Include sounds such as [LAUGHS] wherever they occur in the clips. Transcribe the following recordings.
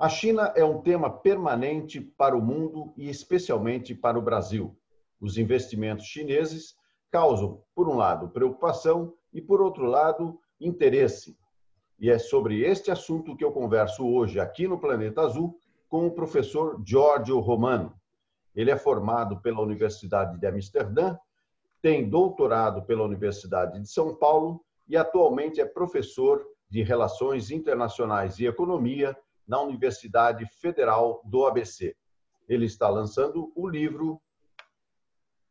A China é um tema permanente para o mundo e especialmente para o Brasil. Os investimentos chineses causam, por um lado, preocupação e, por outro lado, interesse. E é sobre este assunto que eu converso hoje aqui no Planeta Azul com o professor Giorgio Romano. Ele é formado pela Universidade de Amsterdã, tem doutorado pela Universidade de São Paulo e atualmente é professor de Relações Internacionais e Economia na Universidade Federal do ABC. Ele está lançando o livro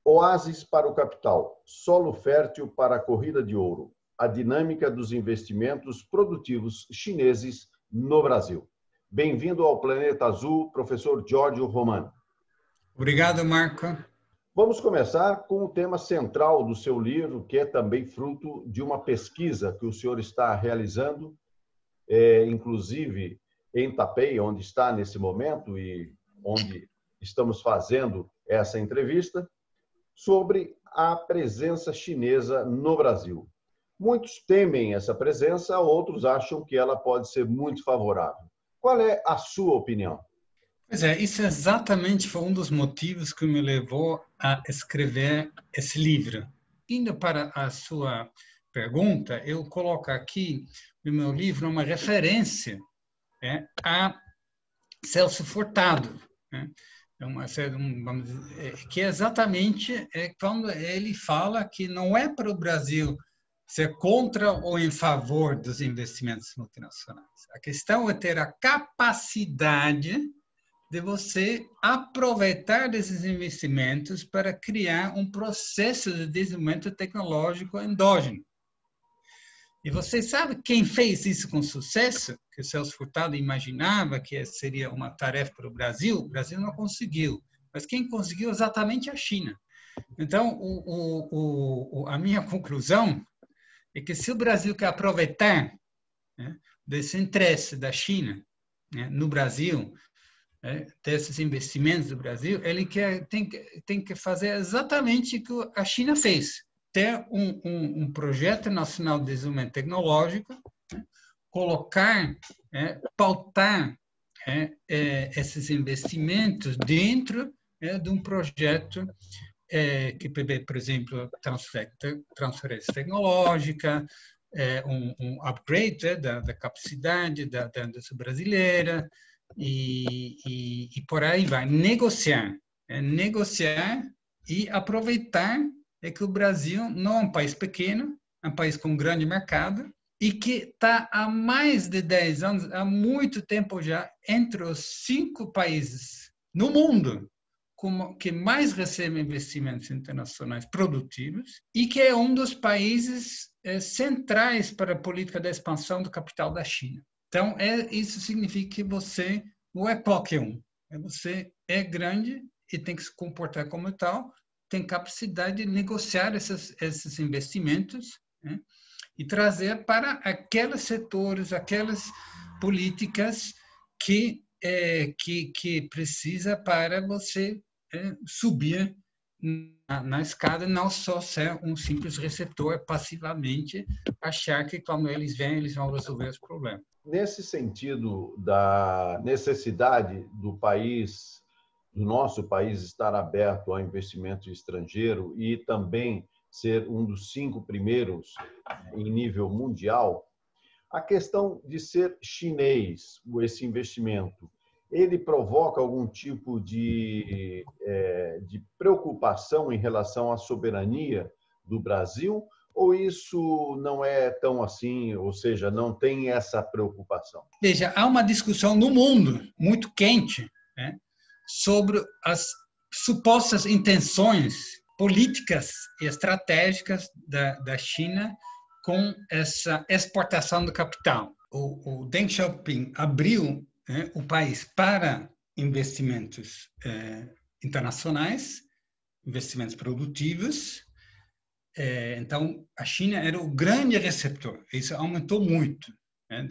Oásis para o Capital, Solo Fértil para a Corrida de Ouro, a dinâmica dos investimentos produtivos chineses no Brasil. Bem-vindo ao Planeta Azul, professor Giorgio Romano. Obrigado, Marco. Vamos começar com o tema central do seu livro, que é também fruto de uma pesquisa que o senhor está realizando, é, inclusive em Tapei, onde está nesse momento e onde estamos fazendo essa entrevista, sobre a presença chinesa no Brasil. Muitos temem essa presença, outros acham que ela pode ser muito favorável. Qual é a sua opinião? Pois é, isso exatamente foi um dos motivos que me levou a escrever esse livro. Indo para a sua pergunta, eu coloco aqui no meu livro uma referência é, a Celso Furtado, né? é uma, um, dizer, é, que é exatamente é quando ele fala que não é para o Brasil ser contra ou em favor dos investimentos multinacionais. A questão é ter a capacidade de você aproveitar desses investimentos para criar um processo de desenvolvimento tecnológico endógeno. E você sabe quem fez isso com sucesso? Que o Celso Furtado imaginava que seria uma tarefa para o Brasil. O Brasil não conseguiu. Mas quem conseguiu exatamente a China. Então, o, o, o, a minha conclusão é que se o Brasil quer aproveitar né, desse interesse da China né, no Brasil, né, desses investimentos do Brasil, ele quer, tem, tem que fazer exatamente o que a China fez. Ter um, um, um projeto nacional de desenvolvimento tecnológico, né, colocar, é, pautar é, é, esses investimentos dentro é, de um projeto é, que prevê, por exemplo, transferência tecnológica, é, um, um, upgrade da, da, capacidade da, da indústria brasileira e, e, e, por aí vai. Negociar, negociar e aproveitar é que o Brasil não é um país pequeno, é um país com um grande mercado e que está há mais de 10 anos, há muito tempo já, entre os cinco países no mundo que mais recebe investimentos internacionais produtivos e que é um dos países é, centrais para a política de expansão do capital da China. Então, é, isso significa que você não é qualquer um. É, você é grande e tem que se comportar como tal, tem capacidade de negociar esses, investimentos né, e trazer para aqueles setores, aquelas políticas que é, que, que precisa para você é, subir na, na, escada, não só ser um simples receptor passivamente, achar que quando eles vêm, eles vão resolver os problemas. Nesse sentido da necessidade do país, nosso país, estar aberto ao investimento estrangeiro e também ser um dos cinco primeiros em nível mundial, a questão de ser chinês, esse investimento, ele provoca algum tipo de, é, de preocupação em relação à soberania do Brasil? Ou isso não é tão assim, ou seja, não tem essa preocupação? Veja, há uma discussão no mundo muito quente né, sobre as supostas intenções políticas e estratégicas da, da China com essa exportação do capital. O, o Deng Xiaoping abriu né, o país para investimentos é, internacionais, investimentos produtivos. É, então, a China era o grande receptor. Isso aumentou muito. Né,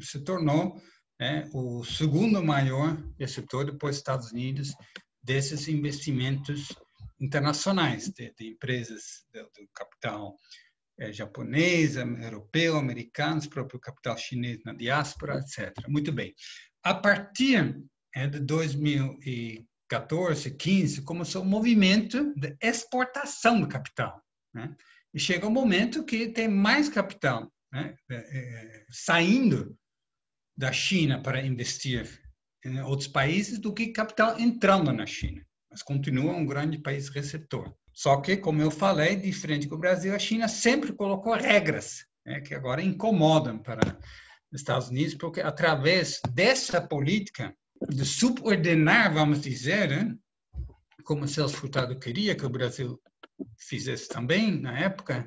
se tornou né, o segundo maior receptor depois dos Estados Unidos desses investimentos internacionais de, de empresas do, do capital é, japonês, europeu, americano, próprio capital chinês na diáspora, etc. Muito bem. a partir é, de 2014, 15, começou o movimento de exportação do capital. Né? E chega um momento que tem mais capital né? é, saindo da China para investir em outros países do que capital entrando na China. Mas continua um grande país receptor. Só que, como eu falei, diferente do Brasil, a China sempre colocou regras né, que agora incomodam para os Estados Unidos, porque através dessa política de subordinar, vamos dizer, né, como Celso Furtado queria que o Brasil fizesse também na época,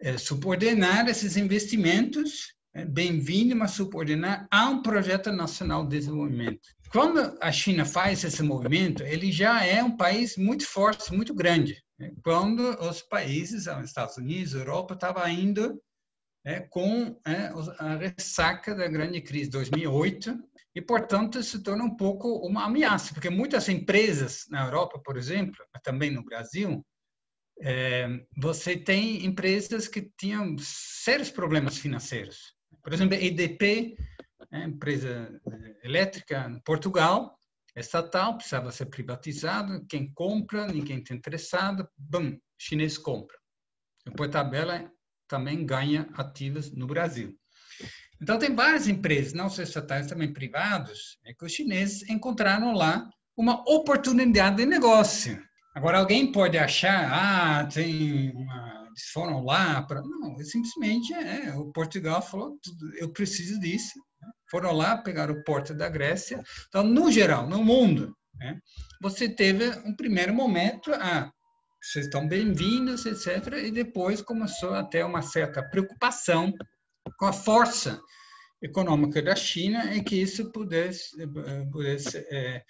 é, subordinar esses investimentos, bem-vindo, mas subordinar a um projeto nacional de desenvolvimento. Quando a China faz esse movimento, ele já é um país muito forte, muito grande. Né? Quando os países, os Estados Unidos, Europa, estavam indo é, com é, a ressaca da grande crise de 2008 e, portanto, se torna um pouco uma ameaça, porque muitas empresas na Europa, por exemplo, também no Brasil, é, você tem empresas que tinham sérios problemas financeiros. Por exemplo, a EDP, é, empresa elétrica em Portugal, estatal, precisava ser privatizado, quem compra, ninguém está interessado, bum, chinês compra. Depois tabela também ganha ativos no Brasil. Então, tem várias empresas, não só estatais, também privados, é que os chineses encontraram lá uma oportunidade de negócio. Agora, alguém pode achar, ah, tem uma, eles foram lá para. Não, simplesmente é, o Portugal falou, eu preciso disso. Foram lá, pegaram o porto da Grécia. Então, no geral, no mundo, né, você teve um primeiro momento, ah, vocês estão bem-vindos, etc. E depois começou a ter uma certa preocupação com a força econômica da China e que isso pudesse, pudesse é,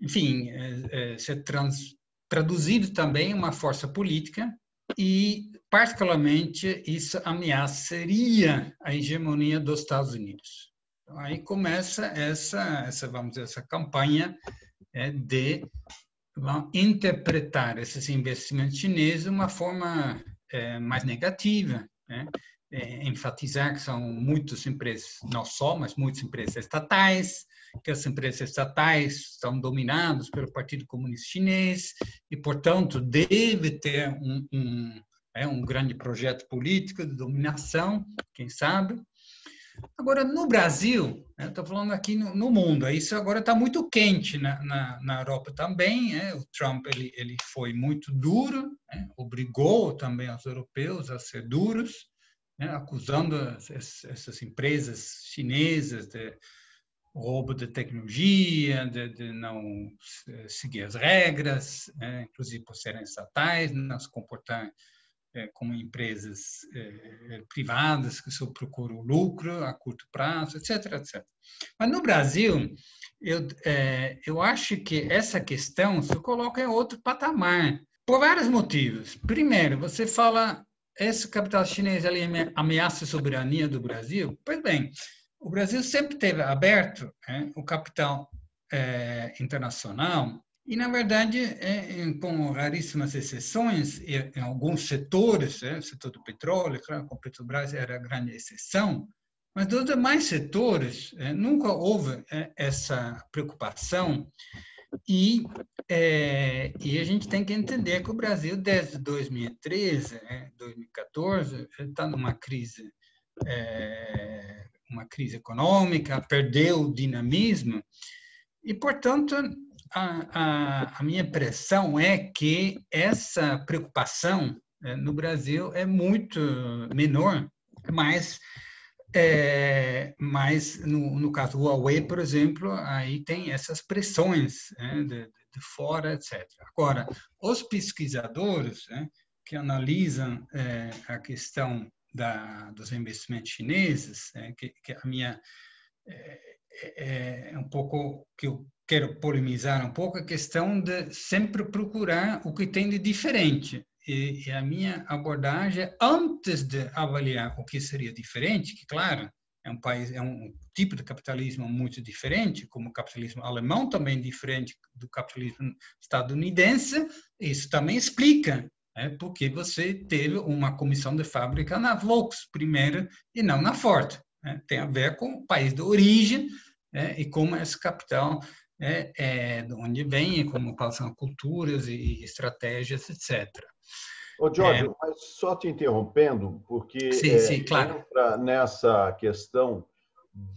enfim, é, é, ser trans, traduzido também uma força política e, particularmente, isso ameaçaria a hegemonia dos Estados Unidos. Então, aí começa essa, essa, vamos dizer, essa campanha é, de interpretar esses investimentos chineses de uma forma é, mais negativa, né? é, enfatizar que são muitas empresas, não só, mas muitas empresas estatais, que as empresas estatais estão dominadas pelo Partido Comunista Chinês e, portanto, deve ter um, um, é, um grande projeto político de dominação, quem sabe, Agora, no Brasil, né, estou falando aqui no, no, mundo, isso agora está muito quente na, na, na Europa também. Né? O Trump ele, ele foi muito duro, né? obrigou também os europeus a ser duros, acusando as, essas empresas chinesas de roubo de tecnologia, de, de não seguir as regras, inclusive por serem estatais, não se comportar é, como empresas é, privadas que só procuram lucro a curto prazo, etc, etc. Mas no Brasil, eu, é, eu acho que essa questão se coloca em outro patamar, por vários motivos. Primeiro, você fala, esse capital chinês ali ameaça a soberania do Brasil? Pois bem, o Brasil sempre teve aberto é, o capital é, internacional e, na verdade, é, com raríssimas exceções, em alguns setores, é, o setor do petróleo, claro, com o Petrobras era a grande exceção, mas dos demais setores, é, nunca houve é, essa preocupação. E, é, e a gente tem que entender que o Brasil, desde 2013, 2014, está numa crise, é, uma crise econômica, perdeu o dinamismo, e, portanto, a, a, a minha impressão é que essa preocupação é, no Brasil é muito menor, mas é, mas no, no, caso do Huawei, por exemplo, aí tem essas pressões né, de, de, fora, etc. Agora, os pesquisadores né, que analisam é, a questão da, dos investimentos chineses, é, que, que, a minha é, um pouco que eu quero polemizar um pouco a questão de sempre procurar o que tem de diferente. E, e, a minha abordagem, antes de avaliar o que seria diferente, que claro, é um país, é um tipo de capitalismo muito diferente, como o capitalismo alemão também diferente do capitalismo estadunidense, isso também explica né, porque você teve uma comissão de fábrica na Volks primeiro e não na Ford. Né? Tem a ver com o país de origem, é, e como esse capital é, é de onde vem, como passam culturas e estratégias, etc. Ô, Jorge, é... mas só te interrompendo, porque sim, é, sim, claro. entra nessa questão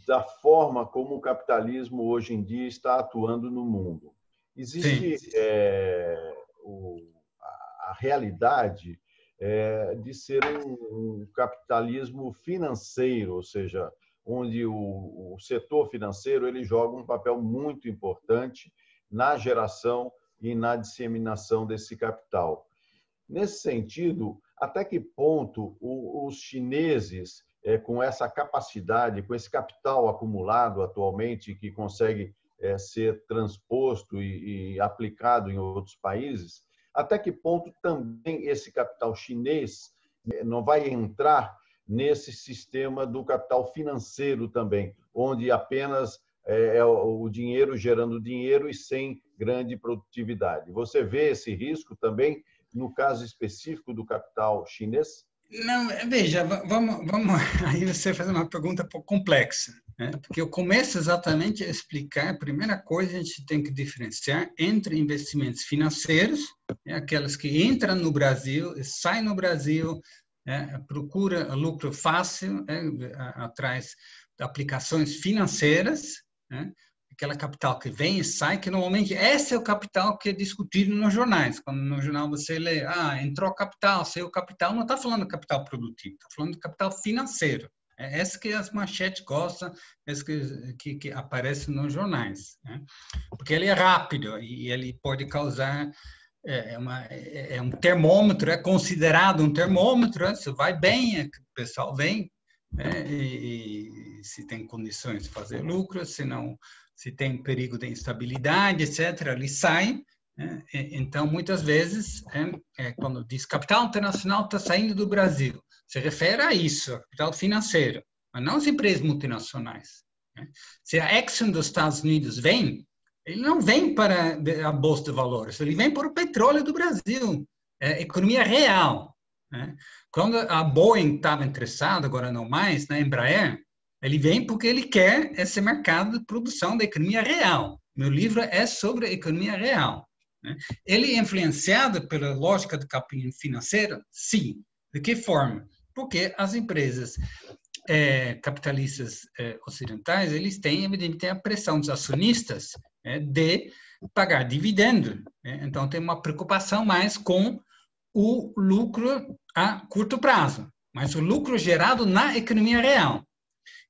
da forma como o capitalismo hoje em dia está atuando no mundo. Existe é, o, a, a, realidade é, de ser um, um, capitalismo financeiro, ou seja, onde o, o setor financeiro ele joga um papel muito importante na geração e na disseminação desse capital. Nesse sentido, até que ponto os chineses, é, com essa capacidade, com esse capital acumulado atualmente, que consegue é, ser transposto e, aplicado em outros países, até que ponto também esse capital chinês é, não vai entrar nesse sistema do capital financeiro também, onde apenas é o dinheiro gerando dinheiro e sem grande produtividade. Você vê esse risco também no caso específico do capital chinês? Não, veja, vamos, vamos [LAUGHS] aí você faz uma pergunta um pouco complexa, né? porque eu começo exatamente a explicar. A primeira coisa a gente tem que diferenciar entre investimentos financeiros, né? aquelas que entram no Brasil saem no Brasil, né? procura lucro fácil, né? atrás de aplicações financeiras, né? aquela capital que vem e sai, que normalmente esse é o capital que é discutido nos jornais. Quando no jornal você lê, ah, entrou capital, saiu capital, não está falando capital produtivo, está falando capital financeiro. É esse que as manchetes gostam, esse que, que, que aparece nos jornais. Né? Porque ele é rápido e ele pode causar é, é uma, é, é um termômetro, é considerado um termômetro, né? se vai bem, é, o pessoal vem, né? e, e, se tem condições de fazer lucro, se não se tem perigo de instabilidade, etc., ele sai. Né? Então, muitas vezes, é, é, quando diz capital internacional está saindo do Brasil, se refere a isso, capital financeiro, mas não as empresas multinacionais. Né? Se a Exxon dos Estados Unidos vem, ele não vem para a Bolsa de Valores, ele vem para o petróleo do Brasil, é economia real. Né? Quando a Boeing estava interessada, agora não mais, na Embraer, ele vem porque ele quer esse mercado de produção da economia real. Meu livro é sobre a economia real. Né? Ele é influenciado pela lógica do capital financeiro? Sim. De que forma? Porque as empresas é, capitalistas é, ocidentais, eles têm, evidentemente, a pressão dos acionistas de pagar dividendo. Né? Então, tem uma preocupação mais com o lucro a curto prazo, mas o lucro gerado na economia real.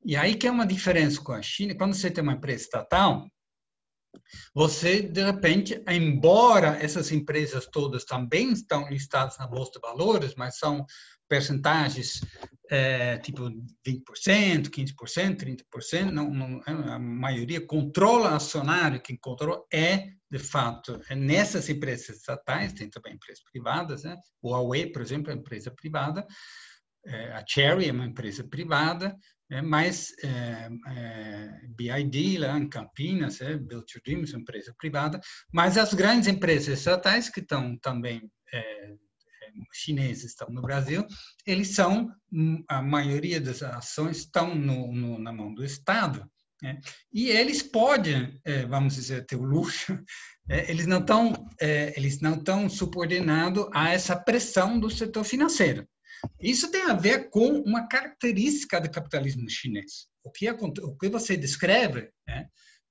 E aí que é uma diferença com a China. Quando você tem uma empresa estatal, você, de repente, embora essas empresas todas também estão listadas na Bolsa de Valores, mas são percentagens é, tipo 20%, 15%, 30%, não, não, a maioria controla acionário, quem controla é, de fato, é nessas empresas estatais, tem também empresas privadas, né? o Huawei, por exemplo, é uma empresa privada, é, a Cherry é uma empresa privada, é, mas é, é, BID lá em Campinas, é, Build Dreams, uma empresa privada, mas as grandes empresas estatais que estão também é, é, chineses estão no Brasil, eles são a maioria das ações estão no, no, na mão do Estado. Né? E eles podem, é, vamos dizer, ter o luxo, [LAUGHS] eles não estão eles não estão subordinados a essa pressão do setor financeiro. Isso tem a ver com uma característica do capitalismo chinês. O que, o que você descreve, né,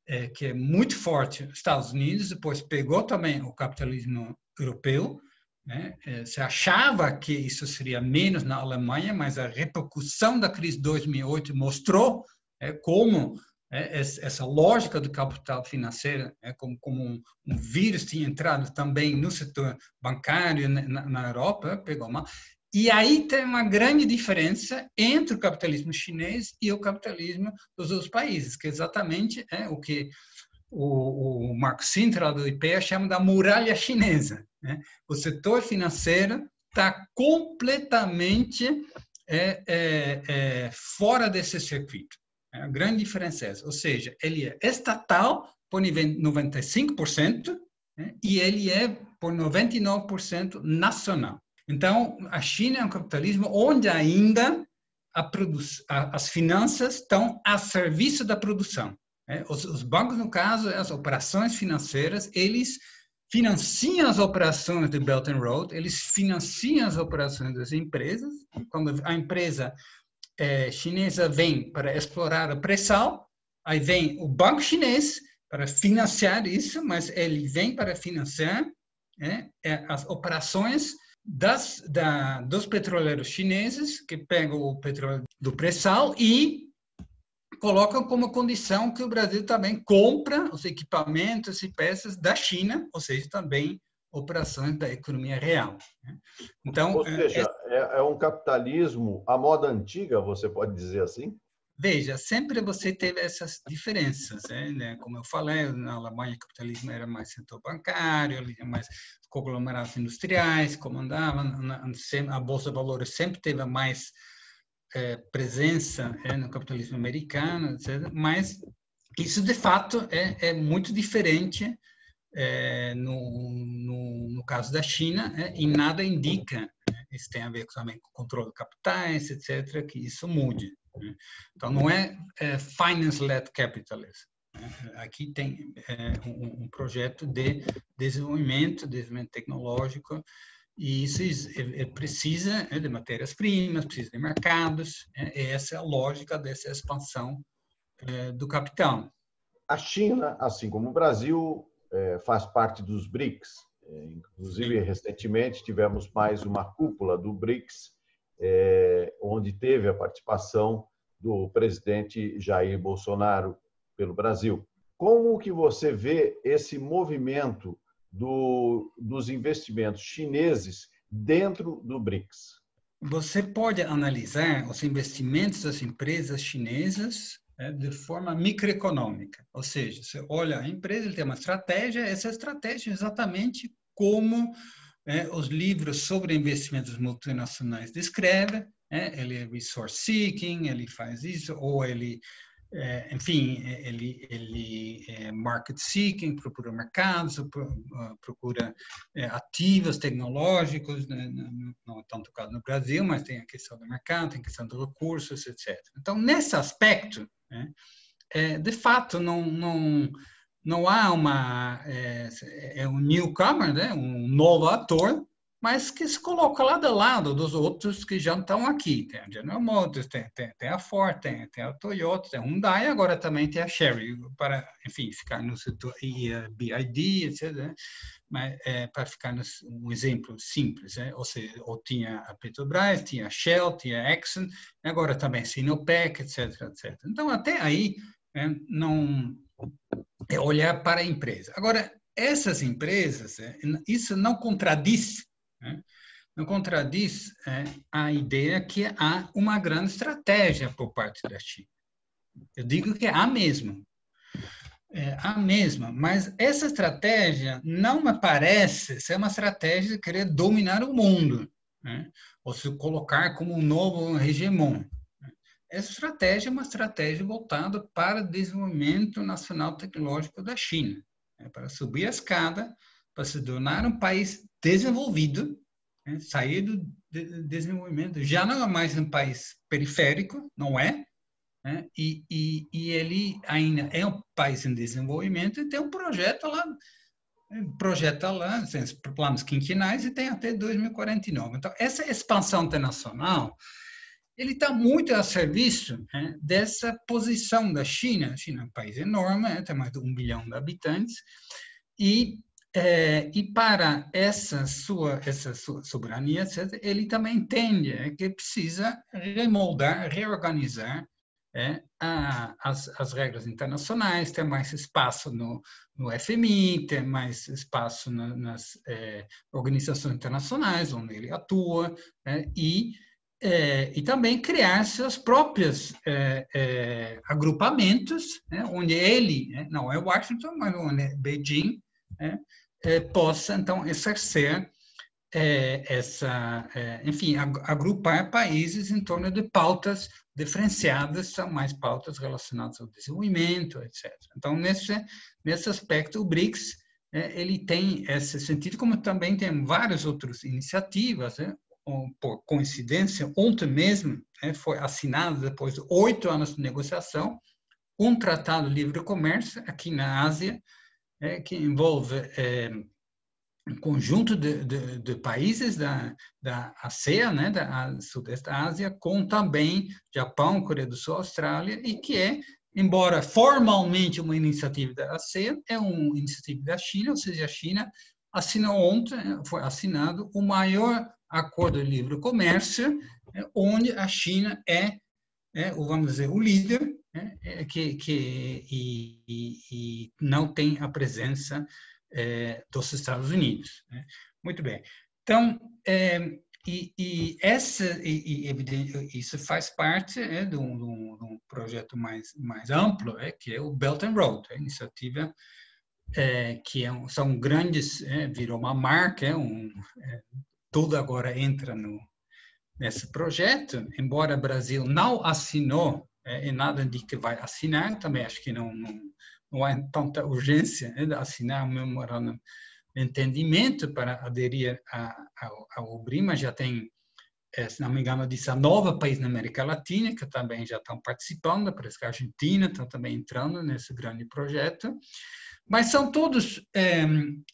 é, que é muito forte nos Estados Unidos, depois pegou também o capitalismo europeu, né, é, se achava que isso seria menos na Alemanha, mas a repercussão da crise de 2008 mostrou é, como é, essa lógica do capital financeiro, é, como, como um, um, vírus tinha entrado também no setor bancário na, na Europa, pegou mal. E aí tem uma grande diferença entre o capitalismo chinês e o capitalismo dos outros países, que exatamente é o que o, o Marco Sintra do IPEA chama da muralha chinesa. Né? O setor financeiro está completamente é, é, é, fora desse circuito. É a grande diferença é essa. Ou seja, ele é estatal por 95% né? e ele é por 99% nacional. Então, a China é um capitalismo onde ainda a a, as finanças estão a serviço da produção. É, os, os, bancos, no caso, as operações financeiras, eles financiam as operações do Belt and Road, eles financiam as operações das empresas. Quando a empresa é, chinesa vem para explorar o pré-sal, aí vem o banco chinês para financiar isso, mas ele vem para financiar é, é, as operações das, da, dos petroleiros chineses que pegam o petróleo do pré-sal e colocam como condição que o Brasil também compra os equipamentos e peças da China, ou seja, também operações da economia real. Né? Então, ou seja, é, é, é um capitalismo à moda antiga, você pode dizer assim? Veja, sempre você teve essas diferenças, né? né? Como eu falei, na Alemanha o capitalismo era mais setor bancário, mais conglomerados industriais, comandava, a Bolsa de Valores sempre teve mais é, presença é, no capitalismo americano, etc. Mas isso, de fato, é, é muito diferente é, no, no, no, caso da China é, e nada indica, né? isso tem a ver também com o controle de capitais, etc., que isso mude. Né? Então, não é, é finance-led capitalism. Né? Aqui tem é, um, um, projeto de desenvolvimento, desenvolvimento tecnológico, e isso precisa né, de matérias-primas, precisa de mercados. Né? Essa é a lógica dessa expansão é, do capital. A China, assim como o Brasil, é, faz parte dos BRICS. Inclusive, recentemente tivemos mais uma cúpula do BRICS, é, onde teve a participação do presidente Jair Bolsonaro pelo Brasil. Como que você vê esse movimento do, dos investimentos chineses dentro do BRICS? Você pode analisar os investimentos das empresas chinesas é, de forma microeconômica, ou seja, você olha a empresa, ele tem uma estratégia, essa estratégia é exatamente como é, os livros sobre investimentos multinacionais descrevem, é, ele é resource seeking, ele faz isso, ou ele, é, enfim, ele, ele é market seeking, procura mercados, ah, procura é, ativos tecnológicos, né, não é tanto caso no Brasil, mas tem a questão do mercado, tem a questão dos recursos, etc. Então, nesse aspecto, né, é, de fato, não, não não há uma é, é, um newcomer, né, um novo ator, mas que se coloca lado a lado dos outros que já estão aqui. Tem a General Motors, tem, tem, tem a Ford, tem, tem, a Toyota, tem a Hyundai, agora também tem a Chery, para, enfim, ficar no setor, e a BID, etc. Né? Mas, é, para ficar no, um exemplo simples, né? ou seja, ou tinha a Petrobras, tinha a Shell, tinha a Exxon, agora também Sinopec, etc, etc. Então, até aí, é, não é olhar para a empresa. Agora, essas empresas, é, isso não contradiz, né? não contradiz é, a ideia que há uma grande estratégia por parte da China. Eu digo que há mesmo. É, a mesma, mas essa estratégia não me parece ser uma estratégia de querer dominar o mundo, né? ou se colocar como um novo hegemon. Essa estratégia é uma estratégia voltada para o desenvolvimento nacional tecnológico da China, né, para subir a escada, para se tornar um país desenvolvido, né, sair do de desenvolvimento. Já não é mais um país periférico, não é, né, e, e, e, ele ainda é um país em desenvolvimento e tem um projeto lá, projeta lá, tem planos quinquenais e tem até 2049. Então, essa expansão internacional ele está muito a serviço né, dessa posição da China. A China é um país enorme, né, tem mais de um bilhão de habitantes, e, é, e para essa sua, essa sua soberania, etc., ele também entende é, que precisa remoldar, reorganizar é, a, as, as, regras internacionais, ter mais espaço no, no FMI, ter mais espaço na, nas é, organizações internacionais onde ele atua, é, e é, e também criar seus próprios agrupamentos, né, onde ele, né, não é Washington, mas onde é Beijing, né, é, possa então exercer é, essa, é, enfim, agrupar países em torno de pautas diferenciadas, são mais pautas relacionadas ao desenvolvimento, etc. Então, nesse, nesse aspecto, o BRICS ele tem esse sentido, como também tem várias outras iniciativas, né? por coincidência, ontem mesmo né, foi assinado, depois de oito anos de negociação, um tratado de livre comércio aqui na Ásia, é, que envolve é, um conjunto de, de, de, países da, da ASEAN, né, da Sudeste Ásia, com também Japão, Coreia do Sul, Austrália, e que é, embora formalmente uma iniciativa da ASEAN, é uma iniciativa da China, ou seja, a China assinou ontem, foi assinado o maior acordo de livre comércio, é, onde a China é, é vamos dizer, o líder, né, é, que, que e, e, e, não tem a presença é, dos Estados Unidos. Né? Muito bem. Então, é, e, e, essa, e, e, isso faz parte é, de, um, de, um, projeto mais, mais amplo, é, que é o Belt and Road, a iniciativa é, que é, são grandes, é, virou uma marca, um, tudo agora entra no, nesse projeto, embora o Brasil não assinou, é, nada de que vai assinar, também acho que não, não, não há tanta urgência né, de assinar um memorando de entendimento para aderir ao, ao BRIMA, já tem, é, se não me engano, 19 países na América Latina que também já estão participando, parece que a Argentina está também entrando nesse grande projeto, mas são todos é,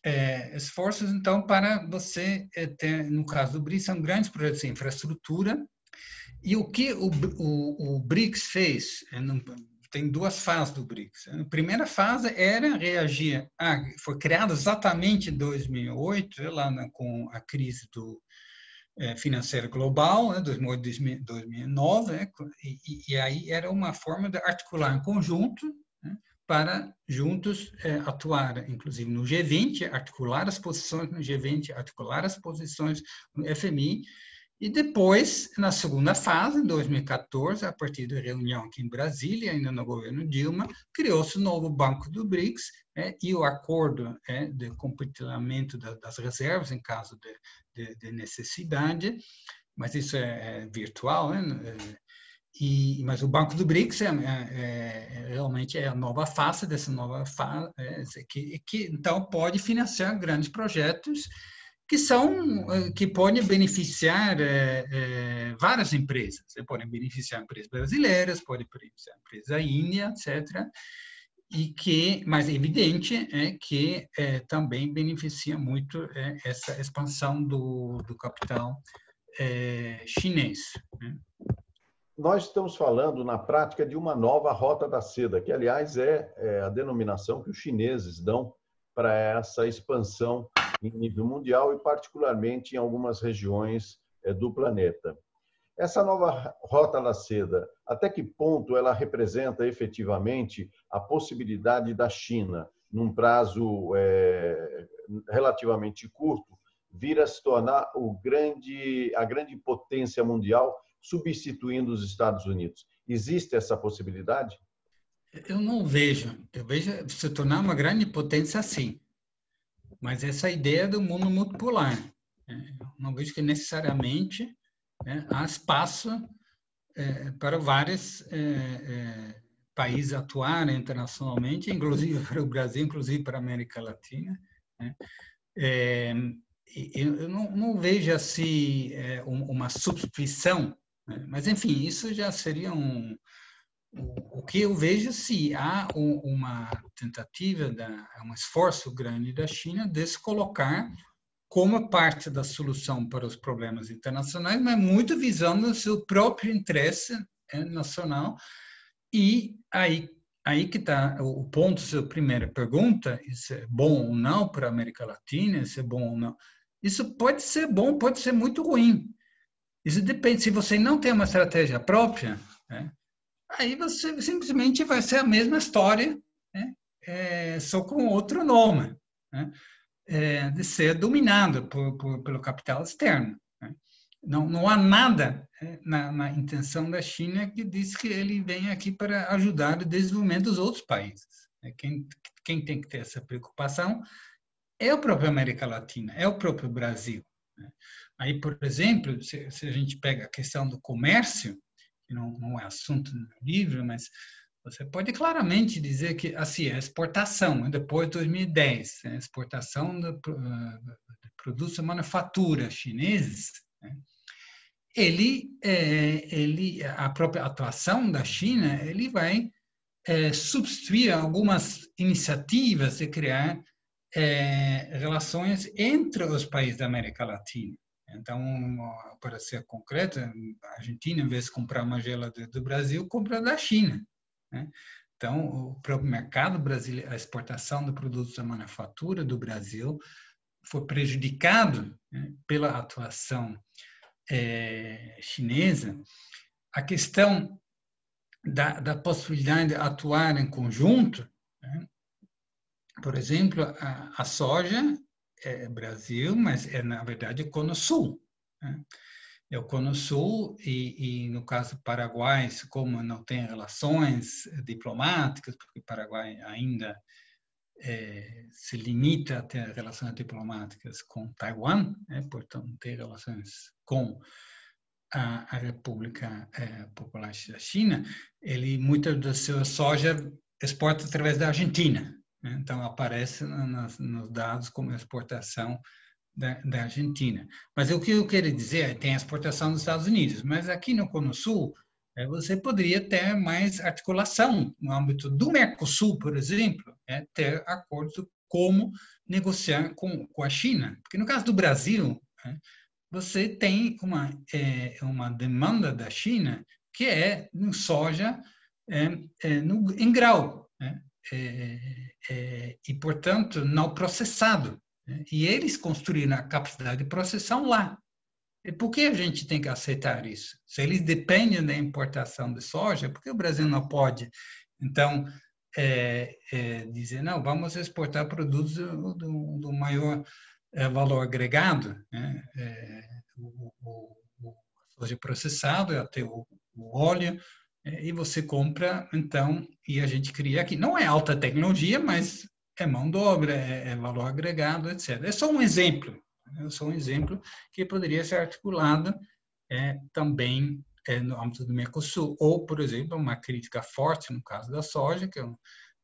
é, esforços, então, para você é, ter, no caso do BRICS, são grandes projetos de infraestrutura. E o que o, o, o BRICS fez, tem duas fases do BRICS. A primeira fase era reagir, a, foi criado exatamente em 2008, lá na, com a crise do, é, financeira global, né, 2008, 2009, né, e, e, aí era uma forma de articular em conjunto né, para juntos é, atuar, inclusive no G20, articular as posições no G20, articular as posições no FMI, e depois, na segunda fase, em 2014, a partir da reunião aqui em Brasília, ainda no governo Dilma, criou-se o novo Banco do BRICS é, e o acordo é, de compartilhamento da, das reservas em caso de, de, de necessidade, mas isso é, é virtual, né? É, e, mas o Banco do BRICS é, é, é, realmente é a nova face dessa nova fase, é, que, que então pode financiar grandes projetos que são eh, que podem beneficiar é, é, várias empresas, podem beneficiar empresas brasileiras, podem beneficiar empresas da Índia, etc. E que, mas é evidente é que é, também beneficia muito essa expansão do, do capital chinês. Né? nós estamos falando, na prática, de uma nova rota da seda, que, aliás, é, é a denominação que os chineses dão para essa expansão em nível mundial e, particularmente, em algumas regiões é, do planeta. Essa nova rota da seda, até que ponto ela representa efetivamente a possibilidade da China, num prazo é, relativamente curto, vir a se tornar grande, a grande potência mundial substituindo os Estados Unidos. Existe essa possibilidade? Eu não vejo. Eu vejo se tornar uma grande potência sim. Mas essa ideia do mundo multipolar. Né? Não vejo que necessariamente né, há espaço é, para vários é, é, países atuarem internacionalmente, inclusive para o Brasil, inclusive para a América Latina. Né? É, eu não, não, vejo assim é, uma substituição né? Mas, enfim, isso já seria um. O, que eu vejo se há uma tentativa, da, um esforço grande da China de se colocar como parte da solução para os problemas internacionais, mas muito visando o seu próprio interesse é, nacional. E aí, aí que está o ponto, sua primeira pergunta, isso é bom ou não para a América Latina, isso é bom ou não. Isso pode ser bom, pode ser muito ruim. Isso depende. Se você não tem uma estratégia própria, né, aí você simplesmente vai ser a mesma história, né, é, só com outro nome, né, é, de ser dominado por, por, pelo capital externo. Né. Não, não há nada é, na, na, intenção da China que diz que ele vem aqui para ajudar o desenvolvimento dos outros países. Né. Quem, quem tem que ter essa preocupação é a própria América Latina, é o próprio Brasil. Né. Aí, por exemplo, se, se, a gente pega a questão do comércio, que não, não é assunto no livro, mas você pode claramente dizer que assim, a exportação, né, depois de 2010, a exportação de, de produtos de manufatura chineses, né, ele, é, ele, a própria atuação da China, ele vai é, substituir algumas iniciativas de criar é, relações entre os países da América Latina. Então, para ser concreto, a Argentina, em vez de comprar uma geladeira do Brasil, compra da China. Né? Então, o próprio mercado brasileiro, a exportação de produtos da manufatura do Brasil foi prejudicado né, pela atuação é, chinesa. A questão da, da, possibilidade de atuar em conjunto, né? por exemplo, a, a soja é Brasil, mas é na verdade o Cono Sul. Né? É o Cono Sul e, e, no caso Paraguai, como não tem relações diplomáticas, porque Paraguai ainda é, se limita a ter relações diplomáticas com Taiwan, né? portanto tem relações com a, a República é, Popular da China, ele muita da sua soja exporta através da Argentina. Né? Então, aparece nos, dados como exportação da, da, Argentina. Mas o que eu quero dizer é tem a exportação dos Estados Unidos, mas aqui no Cono Sul, é, você poderia ter mais articulação no âmbito do Mercosul, por exemplo, é, ter acordos como negociar com, com a China. Porque no caso do Brasil, é, você tem uma, é, uma demanda da China que é soja é, é, no, em grau. Né? É, é, e, portanto, não processado. Né? E eles construíram a capacidade de processão lá. E por que a gente tem que aceitar isso? Se eles dependem da importação de soja, por que o Brasil não pode, então, é, é, dizer, não, vamos exportar produtos do, do, do maior é, valor agregado, né? É, o, o, o, soja processado, até o, o óleo, é, e você compra, então, e a gente cria aqui. Não é alta tecnologia, mas é mão de obra, é, é valor agregado, etc. É só um exemplo, é só um exemplo que poderia ser articulado é, também é, no âmbito do Mercosul. Ou, por exemplo, uma crítica forte no caso da soja, que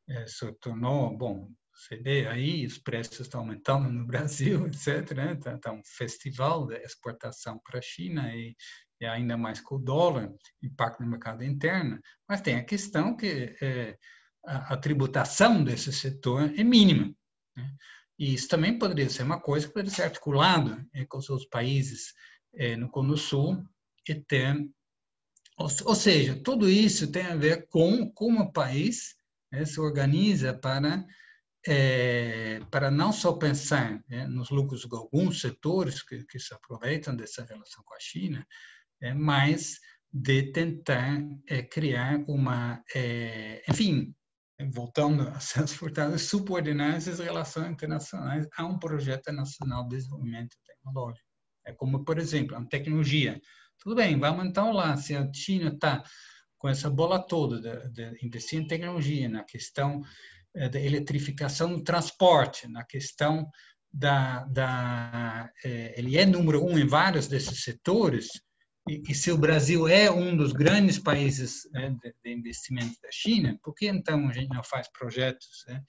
é, se tornou, bom, você vê aí, os preços estão aumentando no [LAUGHS] Brasil, etc. Né? Tá, tá um festival de exportação para a China e e ainda mais com o dólar, impacto no mercado interno, mas tem a questão que é, a, a, tributação desse setor é mínima. Né? E isso também poderia ser uma coisa que poderia ser articulado é, com os outros países é, no Cono Sul e ter, ou, seja, tudo isso tem a ver com como o país né, se organiza para é, para não só pensar né, nos lucros de alguns setores que, que se aproveitam dessa relação com a China, é, mas de tentar é, criar uma, é, enfim, voltando a Celso Furtado, subordinar essas relações internacionais a um projeto nacional de desenvolvimento tecnológico. É como, por exemplo, a tecnologia. Tudo bem, vamos então lá, se a China está com essa bola toda de, de, investir em tecnologia, na questão é, da eletrificação do transporte, na questão da, da é, ele é número um em vários desses setores, e, e, se o Brasil é um dos grandes países né, de, de, investimento da China, por que então a gente não faz projetos né,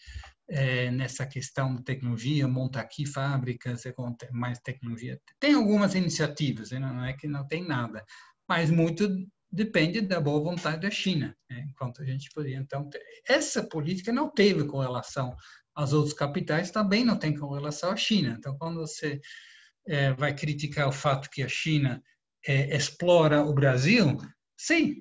é, nessa questão de tecnologia, monta aqui fábricas é, mais tecnologia? Tem algumas iniciativas, né, não é que não tem nada, mas muito depende da boa vontade da China, né, enquanto a gente poderia então ter. Essa política não teve correlação aos outros capitais, também não tem correlação à China. Então, quando você é, vai criticar o fato que a China é, explora o Brasil, sim,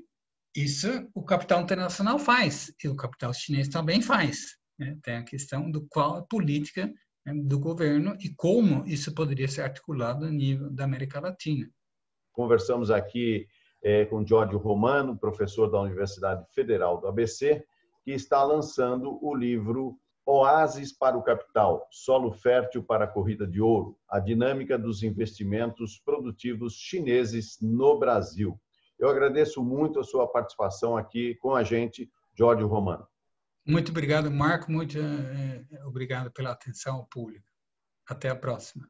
isso o capital internacional faz e o capital chinês também faz. Né? Tem a questão do qual a política né, do governo e como isso poderia ser articulado a nível da América Latina. Conversamos aqui é, com Giorgio Romano, professor da Universidade Federal do ABC, que está lançando o livro Oásis para o capital, solo fértil para a corrida de ouro, a dinâmica dos investimentos produtivos chineses no Brasil. Eu agradeço muito a sua participação aqui com a gente, Jorge Romano. Muito obrigado, Marco. Muito eh, obrigado pela atenção ao público. Até a próxima.